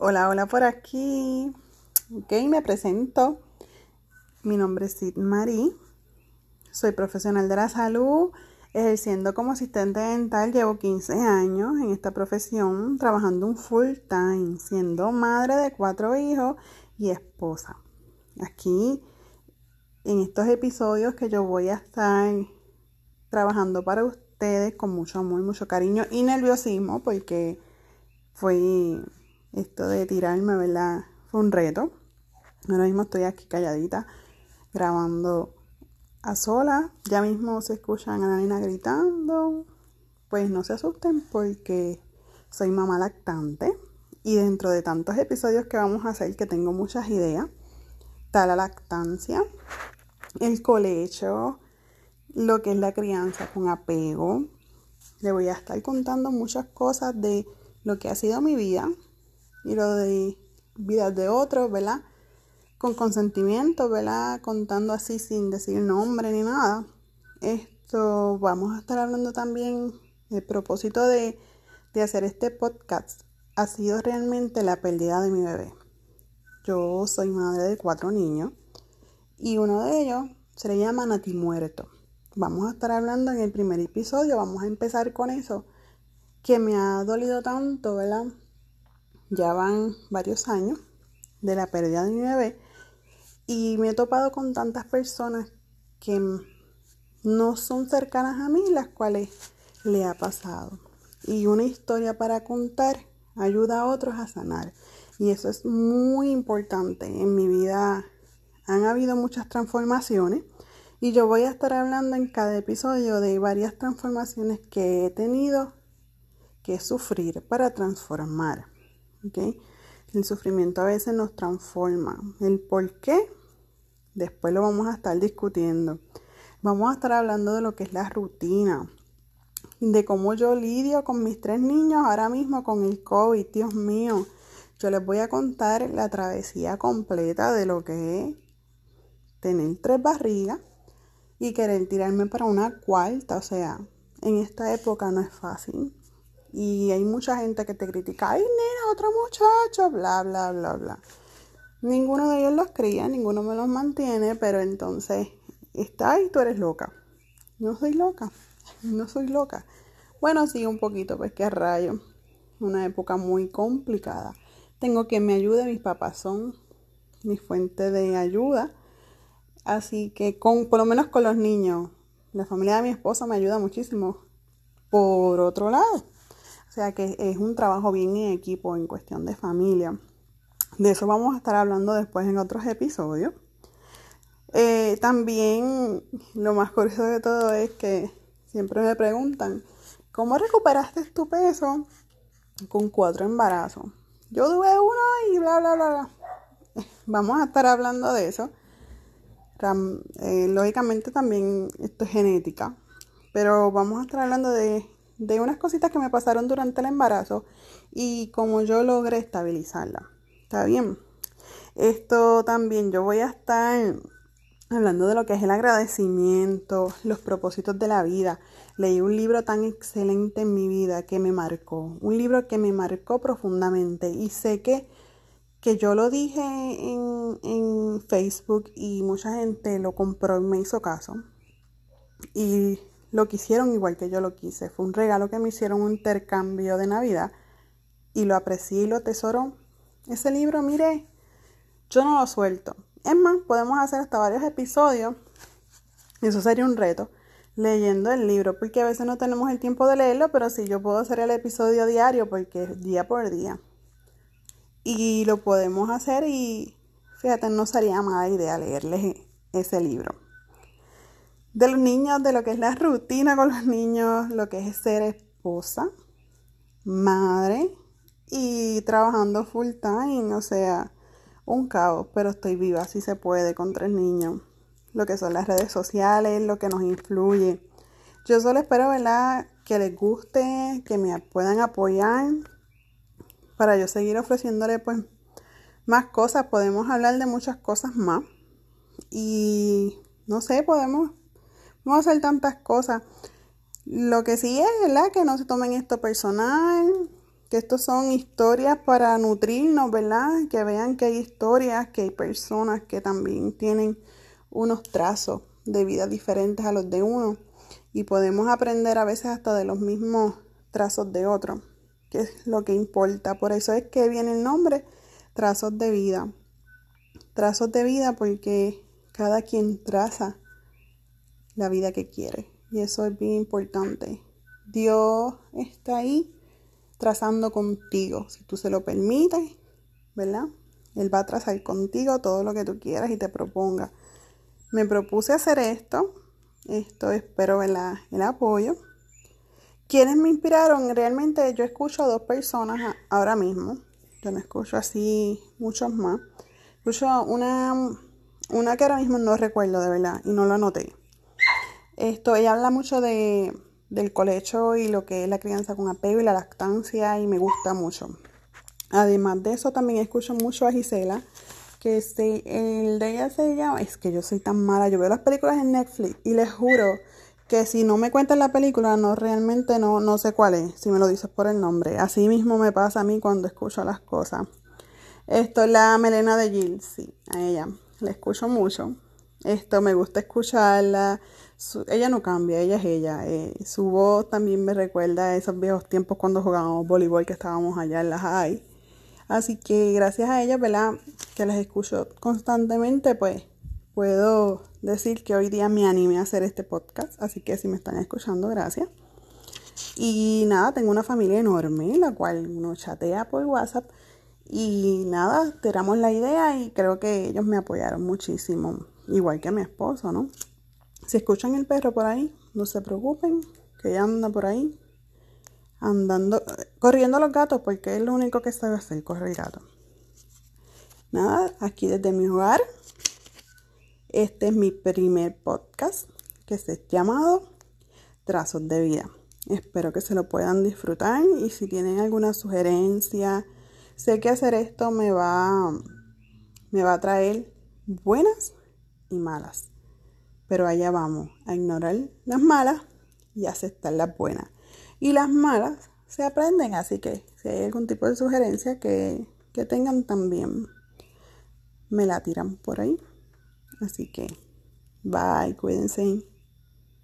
Hola, hola por aquí. Ok, me presento. Mi nombre es Sid Marie. Soy profesional de la salud, ejerciendo como asistente dental. Llevo 15 años en esta profesión, trabajando un full time, siendo madre de cuatro hijos y esposa. Aquí, en estos episodios que yo voy a estar trabajando para ustedes con mucho amor, mucho cariño y nerviosismo, porque fue esto de tirarme, ¿verdad? Fue un reto. Ahora mismo estoy aquí calladita grabando a sola. Ya mismo se escuchan a la nena gritando. Pues no se asusten porque soy mamá lactante. Y dentro de tantos episodios que vamos a hacer, que tengo muchas ideas, está la lactancia, el colecho, lo que es la crianza con apego. Le voy a estar contando muchas cosas de lo que ha sido mi vida, y lo de vidas de otros, ¿verdad? Con consentimiento, ¿verdad? Contando así sin decir nombre ni nada. Esto vamos a estar hablando también el propósito de, de hacer este podcast ha sido realmente la pérdida de mi bebé. Yo soy madre de cuatro niños y uno de ellos se le llama Nati Muerto. Vamos a estar hablando en el primer episodio, vamos a empezar con eso, que me ha dolido tanto, ¿verdad? Ya van varios años de la pérdida de mi bebé y me he topado con tantas personas que no son cercanas a mí, las cuales le ha pasado. Y una historia para contar ayuda a otros a sanar. Y eso es muy importante. En mi vida han habido muchas transformaciones y yo voy a estar hablando en cada episodio de varias transformaciones que he tenido que sufrir para transformar. El sufrimiento a veces nos transforma. El por qué, después lo vamos a estar discutiendo. Vamos a estar hablando de lo que es la rutina, de cómo yo lidio con mis tres niños ahora mismo con el COVID, Dios mío. Yo les voy a contar la travesía completa de lo que es tener tres barrigas y querer tirarme para una cuarta. O sea, en esta época no es fácil. Y hay mucha gente que te critica, ay nena, otro muchacho, bla, bla, bla, bla. Ninguno de ellos los cría, ninguno me los mantiene, pero entonces está ahí, tú eres loca. No soy loca, no soy loca. Bueno, sí, un poquito, pues qué rayo. Una época muy complicada. Tengo que me ayude, mis papás son mi fuente de ayuda. Así que con, por lo menos con los niños, la familia de mi esposo me ayuda muchísimo. Por otro lado, sea que es un trabajo bien en equipo en cuestión de familia. De eso vamos a estar hablando después en otros episodios. Eh, también lo más curioso de todo es que siempre me preguntan, ¿cómo recuperaste tu peso con cuatro embarazos? Yo tuve uno y bla, bla, bla, bla. Vamos a estar hablando de eso. Eh, lógicamente también esto es genética, pero vamos a estar hablando de de unas cositas que me pasaron durante el embarazo y como yo logré estabilizarla. ¿Está bien? Esto también yo voy a estar hablando de lo que es el agradecimiento, los propósitos de la vida. Leí un libro tan excelente en mi vida que me marcó, un libro que me marcó profundamente y sé que, que yo lo dije en, en Facebook y mucha gente lo compró y me hizo caso. Y lo quisieron igual que yo lo quise. Fue un regalo que me hicieron un intercambio de Navidad y lo aprecié y lo atesoro. Ese libro, mire, yo no lo suelto. Es más, podemos hacer hasta varios episodios. Eso sería un reto. Leyendo el libro, porque a veces no tenemos el tiempo de leerlo, pero sí yo puedo hacer el episodio diario, porque es día por día. Y lo podemos hacer y fíjate, no sería mala idea leerles ese libro de los niños, de lo que es la rutina con los niños, lo que es ser esposa, madre y trabajando full time, o sea, un caos, pero estoy viva, si se puede, con tres niños. Lo que son las redes sociales, lo que nos influye. Yo solo espero, ¿verdad? Que les guste, que me puedan apoyar para yo seguir ofreciéndole pues más cosas. Podemos hablar de muchas cosas más. Y no sé, podemos A hacer tantas cosas. Lo que sí es, ¿verdad? Que no se tomen esto personal, que estos son historias para nutrirnos, ¿verdad? Que vean que hay historias, que hay personas que también tienen unos trazos de vida diferentes a los de uno y podemos aprender a veces hasta de los mismos trazos de otro, que es lo que importa. Por eso es que viene el nombre trazos de vida. Trazos de vida porque cada quien traza la vida que quiere y eso es bien importante. Dios está ahí trazando contigo, si tú se lo permites, ¿verdad? Él va a trazar contigo todo lo que tú quieras y te proponga. Me propuse hacer esto, esto espero el apoyo. ¿Quiénes me inspiraron? Realmente yo escucho a dos personas ahora mismo. Yo no escucho así muchos más. Escucho una, una que ahora mismo no recuerdo de verdad y no lo anoté. Esto, ella habla mucho de, del colecho y lo que es la crianza con apego y la lactancia y me gusta mucho. Además de eso también escucho mucho a Gisela, que este, el de ella se llama, es que yo soy tan mala, yo veo las películas en Netflix y les juro que si no me cuentan la película, no realmente no, no sé cuál es, si me lo dices por el nombre. Así mismo me pasa a mí cuando escucho las cosas. Esto es la melena de Jill, sí, a ella. La escucho mucho. Esto me gusta escucharla. ella no cambia, ella es ella. Eh, su voz también me recuerda a esos viejos tiempos cuando jugábamos voleibol que estábamos allá en la high. Así que gracias a ella, ¿verdad? Que las escucho constantemente, pues puedo decir que hoy día me animé a hacer este podcast. Así que si me están escuchando, gracias. Y nada, tengo una familia enorme, la cual uno chatea por WhatsApp. Y nada, tiramos la idea y creo que ellos me apoyaron muchísimo, igual que mi esposo, ¿no? Si escuchan el perro por ahí, no se preocupen, que ella anda por ahí andando, corriendo los gatos, porque es lo único que sabe hacer, correr gato. Nada, aquí desde mi hogar. Este es mi primer podcast que se llamado Trazos de Vida. Espero que se lo puedan disfrutar y si tienen alguna sugerencia, sé que hacer esto me va, me va a traer buenas y malas. Pero allá vamos, a ignorar las malas y aceptar las buenas y las malas se aprenden. Así que si hay algún tipo de sugerencia que, que tengan también, me la tiran por ahí. Así que, bye, cuídense.